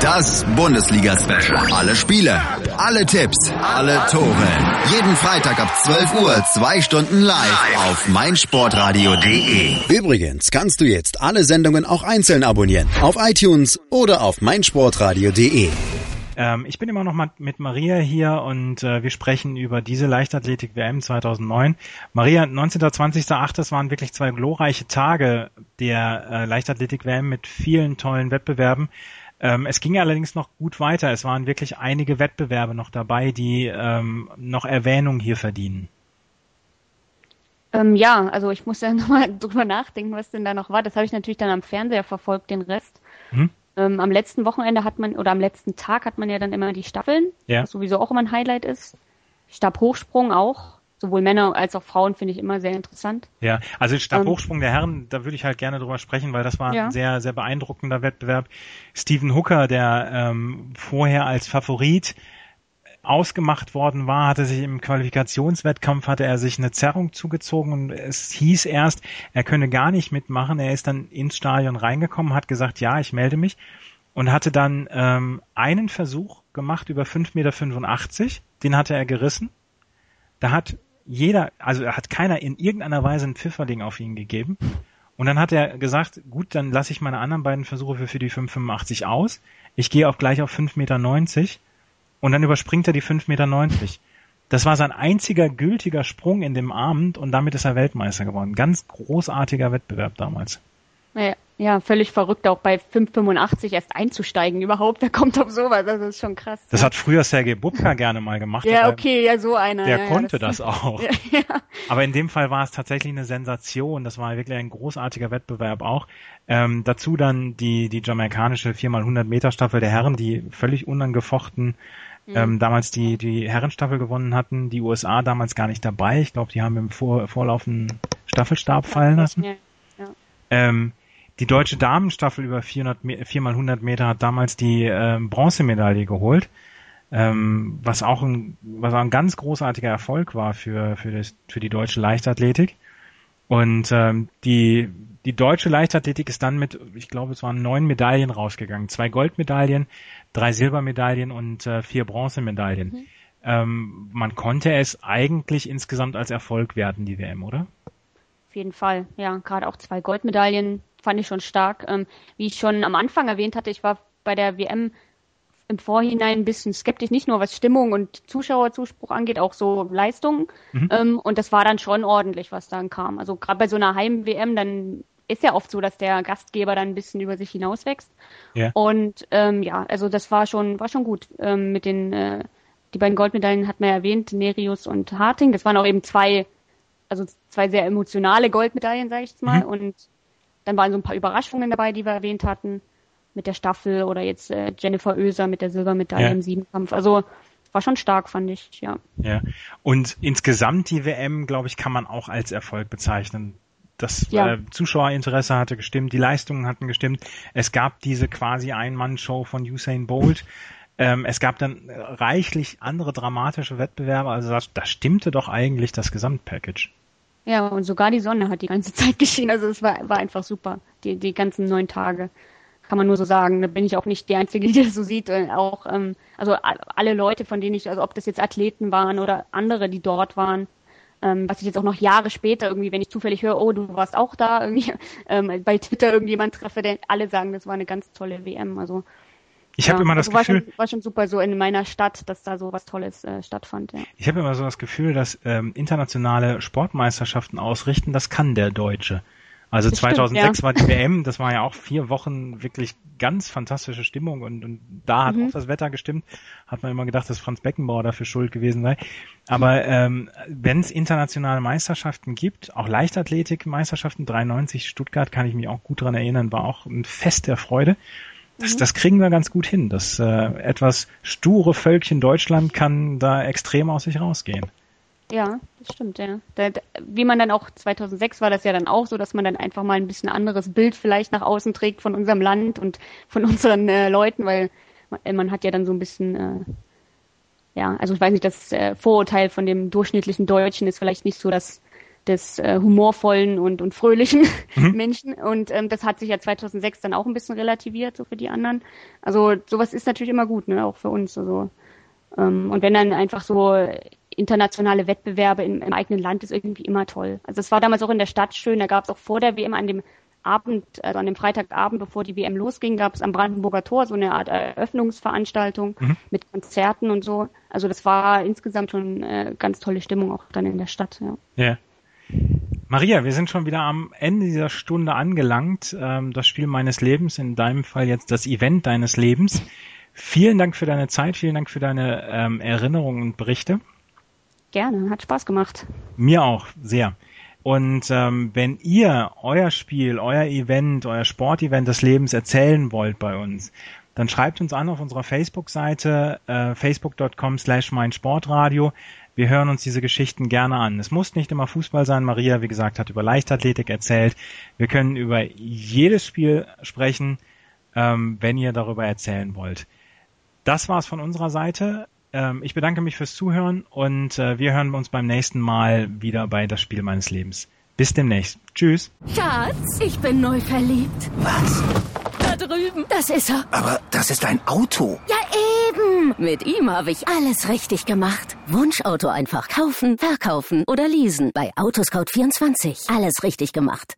Das Bundesliga-Special. Alle Spiele, alle Tipps, alle Tore. Jeden Freitag ab 12 Uhr, zwei Stunden live auf meinsportradio.de. Übrigens kannst du jetzt alle Sendungen auch einzeln abonnieren. Auf iTunes oder auf meinsportradio.de. Ähm, ich bin immer noch mal mit Maria hier und äh, wir sprechen über diese Leichtathletik-WM 2009. Maria, 19.20.8. das waren wirklich zwei glorreiche Tage der äh, Leichtathletik-WM mit vielen tollen Wettbewerben. Ähm, es ging allerdings noch gut weiter. Es waren wirklich einige Wettbewerbe noch dabei, die ähm, noch Erwähnung hier verdienen. Ähm, ja, also ich muss ja nochmal drüber nachdenken, was denn da noch war. Das habe ich natürlich dann am Fernseher verfolgt, den Rest. Mhm. Ähm, am letzten Wochenende hat man, oder am letzten Tag hat man ja dann immer die Staffeln, ja. was sowieso auch immer ein Highlight ist. Stabhochsprung auch. Sowohl Männer als auch Frauen finde ich immer sehr interessant. Ja, also Stabhochsprung ähm, der Herren, da würde ich halt gerne drüber sprechen, weil das war ja. ein sehr, sehr beeindruckender Wettbewerb. Steven Hooker, der ähm, vorher als Favorit ausgemacht worden war, hatte sich im Qualifikationswettkampf hatte er sich eine Zerrung zugezogen und es hieß erst, er könne gar nicht mitmachen. Er ist dann ins Stadion reingekommen, hat gesagt, ja, ich melde mich und hatte dann ähm, einen Versuch gemacht über 5,85 Meter, den hatte er gerissen. Da hat jeder, also hat keiner in irgendeiner Weise ein Pfifferling auf ihn gegeben. Und dann hat er gesagt, gut, dann lasse ich meine anderen beiden Versuche für, für die 5,85 aus. Ich gehe auch gleich auf 5,90 Meter und dann überspringt er die 5,90 Meter. Das war sein einziger gültiger Sprung in dem Abend und damit ist er Weltmeister geworden. Ganz großartiger Wettbewerb damals. Ja, ja völlig verrückt, auch bei 5,85 erst einzusteigen überhaupt. Wer kommt auf sowas? Das ist schon krass. Das ja. hat früher Sergei Bubka gerne mal gemacht. Ja, okay, ja, so einer. Der ja, konnte das, das, auch. Aber in dem Fall war es tatsächlich eine Sensation. Das war wirklich ein großartiger Wettbewerb auch. Ähm, dazu dann die, die jamaikanische 4x100 Meter Staffel der Herren, die völlig unangefochten mhm. ähm, damals die, die Herrenstaffel gewonnen hatten, die USA damals gar nicht dabei. Ich glaube, die haben im vor, vorlaufenden Staffelstab fallen lassen. Ja, ja. Ähm, Die deutsche Damenstaffel über 400, 4 mal 100 Meter hat damals die äh, Bronzemedaille geholt, ähm, was auch ein, was auch ein ganz großartiger Erfolg war für, für, das, für die deutsche Leichtathletik. Und ähm, die, die deutsche Leichtathletik ist dann mit, ich glaube, es waren neun Medaillen rausgegangen. Zwei Goldmedaillen, drei Silbermedaillen und äh, vier Bronzemedaillen. Mhm. Ähm, man konnte es eigentlich insgesamt als Erfolg werten, die WM, oder? Auf jeden Fall, ja. Gerade auch zwei Goldmedaillen fand ich schon stark. Ähm, wie ich schon am Anfang erwähnt hatte, ich war bei der WM im Vorhinein ein bisschen skeptisch, nicht nur was Stimmung und Zuschauerzuspruch angeht, auch so Leistungen. Mhm. Ähm, und das war dann schon ordentlich, was dann kam. Also gerade bei so einer Heim-WM, dann ist ja oft so, dass der Gastgeber dann ein bisschen über sich hinauswächst. Ja. Und ähm, ja, also das war schon, war schon gut. Ähm, mit den, äh, die beiden Goldmedaillen hat man ja erwähnt, Nerius und Harting. Das waren auch eben zwei, also zwei sehr emotionale Goldmedaillen, sage ich jetzt mal. Mhm. Und dann waren so ein paar Überraschungen dabei, die wir erwähnt hatten mit der Staffel oder jetzt äh, Jennifer Oeser mit der Silbermedaille ja. im Siebenkampf. Also war schon stark, fand ich, ja. Ja. Und insgesamt die WM, glaube ich, kann man auch als Erfolg bezeichnen. Das ja. äh, Zuschauerinteresse hatte gestimmt, die Leistungen hatten gestimmt. Es gab diese quasi Ein-Mann-Show von Usain Bolt. Ähm, es gab dann reichlich andere dramatische Wettbewerbe. Also da, da stimmte doch eigentlich das Gesamtpackage. Ja, und sogar die Sonne hat die ganze Zeit geschienen. Also es war, war einfach super, die, die ganzen neun Tage kann man nur so sagen. Da bin ich auch nicht die Einzige, die das so sieht. Auch, ähm, also alle Leute, von denen ich, also ob das jetzt Athleten waren oder andere, die dort waren, ähm, was ich jetzt auch noch Jahre später irgendwie, wenn ich zufällig höre, oh, du warst auch da, irgendwie ähm, bei Twitter irgendjemand treffe, der alle sagen, das war eine ganz tolle WM. Also ich habe ja, immer das also Gefühl, war schon, war schon super so in meiner Stadt, dass da so was Tolles äh, stattfand. Ja. Ich habe immer so das Gefühl, dass ähm, internationale Sportmeisterschaften ausrichten, das kann der Deutsche. Also das 2006 stimmt, ja. war die WM, das war ja auch vier Wochen wirklich ganz fantastische Stimmung und, und da hat mhm. auch das Wetter gestimmt. Hat man immer gedacht, dass Franz Beckenbauer dafür schuld gewesen sei. Aber ähm, wenn es internationale Meisterschaften gibt, auch Leichtathletik-Meisterschaften, 93 Stuttgart, kann ich mich auch gut dran erinnern, war auch ein Fest der Freude. Das, mhm. das kriegen wir ganz gut hin. Das äh, etwas sture Völkchen Deutschland kann da extrem aus sich rausgehen. Ja, das stimmt, ja. Da, da, wie man dann auch 2006 war das ja dann auch so, dass man dann einfach mal ein bisschen anderes Bild vielleicht nach außen trägt von unserem Land und von unseren äh, Leuten, weil man, äh, man, hat ja dann so ein bisschen, äh, ja, also ich weiß nicht, das äh, Vorurteil von dem durchschnittlichen Deutschen ist vielleicht nicht so das des äh, humorvollen und, und fröhlichen mhm. Menschen. Und ähm, das hat sich ja 2006 dann auch ein bisschen relativiert, so für die anderen. Also sowas ist natürlich immer gut, ne, auch für uns. Also ähm, und wenn dann einfach so internationale Wettbewerbe im, im, eigenen Land ist irgendwie immer toll. Also es war damals auch in der Stadt schön, da gab es auch vor der WM an dem Abend, also an dem Freitagabend, bevor die WM losging, gab es am Brandenburger Tor so eine Art Eröffnungsveranstaltung mhm. mit Konzerten und so. Also das war insgesamt schon äh, ganz tolle Stimmung auch dann in der Stadt. Ja. ja. Maria, wir sind schon wieder am Ende dieser Stunde angelangt. Ähm, das Spiel meines Lebens, in deinem Fall jetzt das Event deines Lebens. Vielen Dank für deine Zeit, vielen Dank für deine ähm, Erinnerungen und Berichte. Gerne, hat Spaß gemacht. Mir auch, sehr. Und ähm, wenn ihr euer Spiel, euer Event, euer Sportevent des Lebens erzählen wollt bei uns, dann schreibt uns an auf unserer Facebook-Seite äh, facebook.com slash meinsportradio. Wir hören uns diese Geschichten gerne an. Es muss nicht immer Fußball sein. Maria, wie gesagt, hat über Leichtathletik erzählt. Wir können über jedes Spiel sprechen, ähm, wenn ihr darüber erzählen wollt. Das war's von unserer Seite. Ähm, ich bedanke mich fürs Zuhören und äh, wir hören uns beim nächsten Mal wieder bei Das Spiel meines Lebens. Bis demnächst. Tschüss. Schatz, ich bin neu verliebt. Was? Da drüben. Das ist er. Aber das ist ein Auto. Ja, eben. Mit ihm habe ich alles richtig gemacht. Wunschauto einfach kaufen, verkaufen oder leasen. Bei Autoscout24. Alles richtig gemacht.